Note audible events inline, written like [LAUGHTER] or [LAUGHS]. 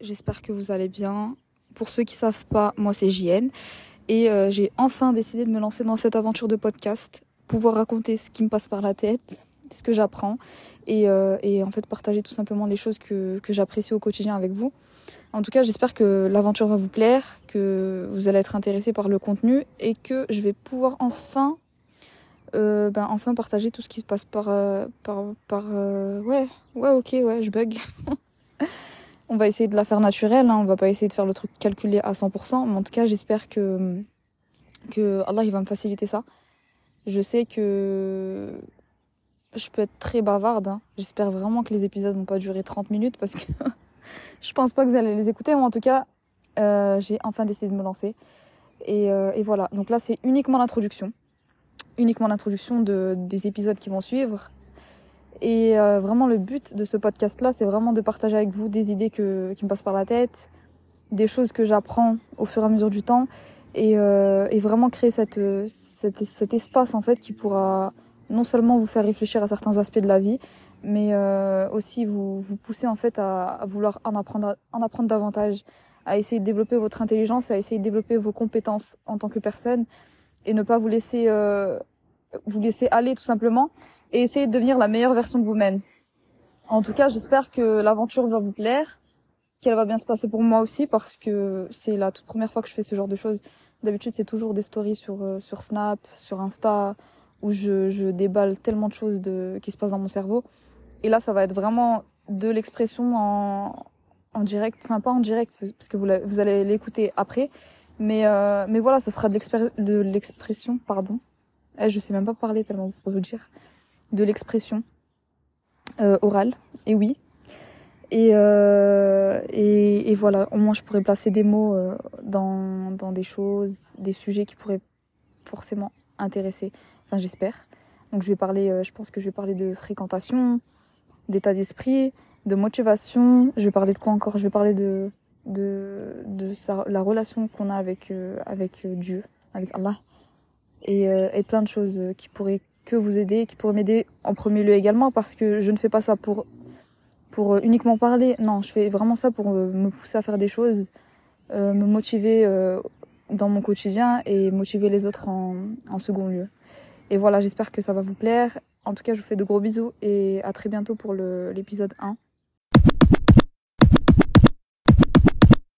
j'espère que vous allez bien. Pour ceux qui savent pas, moi c'est JN et euh, j'ai enfin décidé de me lancer dans cette aventure de podcast, pouvoir raconter ce qui me passe par la tête, ce que j'apprends et, euh, et, en fait partager tout simplement les choses que, que j'apprécie au quotidien avec vous. En tout cas, j'espère que l'aventure va vous plaire, que vous allez être intéressé par le contenu et que je vais pouvoir enfin euh, ben, enfin partager tout ce qui se passe par par par ouais ouais ok ouais je bug [LAUGHS] on va essayer de la faire naturelle hein, on va pas essayer de faire le truc calculé à 100% mais en tout cas j'espère que que Allah il va me faciliter ça. Je sais que je peux être très bavarde hein. j'espère vraiment que les épisodes vont pas durer 30 minutes parce que [LAUGHS] je pense pas que vous allez les écouter mais en tout cas j'ai enfin décidé de me lancer. Et, et voilà. Donc là c'est uniquement l'introduction. Uniquement l'introduction de, des épisodes qui vont suivre. Et euh, vraiment, le but de ce podcast-là, c'est vraiment de partager avec vous des idées que, qui me passent par la tête, des choses que j'apprends au fur et à mesure du temps, et, euh, et vraiment créer cette, cette, cet espace en fait qui pourra non seulement vous faire réfléchir à certains aspects de la vie, mais euh, aussi vous, vous pousser en fait à, à vouloir en apprendre, en apprendre davantage, à essayer de développer votre intelligence, à essayer de développer vos compétences en tant que personne, et ne pas vous laisser euh, vous laisser aller tout simplement et essayer de devenir la meilleure version de vous-même. En tout cas, j'espère que l'aventure va vous plaire, qu'elle va bien se passer pour moi aussi parce que c'est la toute première fois que je fais ce genre de choses. D'habitude, c'est toujours des stories sur euh, sur Snap, sur Insta où je, je déballe tellement de choses de qui se passent dans mon cerveau. Et là, ça va être vraiment de l'expression en en direct, enfin pas en direct parce que vous, vous allez l'écouter après, mais, euh, mais voilà, ça sera de l'expression, pardon. Eh, je sais même pas parler tellement pour vous dire. De l'expression euh, orale. Et oui. Et, euh, et, et, voilà, au moins je pourrais placer des mots euh, dans, dans des choses, des sujets qui pourraient forcément intéresser. Enfin, j'espère. Donc je vais parler, je pense que je vais parler de fréquentation, d'état d'esprit, de motivation. Je vais parler de quoi encore? Je vais parler de de, de la relation qu'on a avec, avec Dieu, avec Allah. Et, et plein de choses qui pourraient que vous aider, qui pourraient m'aider en premier lieu également, parce que je ne fais pas ça pour, pour uniquement parler. Non, je fais vraiment ça pour me pousser à faire des choses, me motiver dans mon quotidien et motiver les autres en second lieu. Et voilà, j'espère que ça va vous plaire. En tout cas, je vous fais de gros bisous et à très bientôt pour l'épisode 1.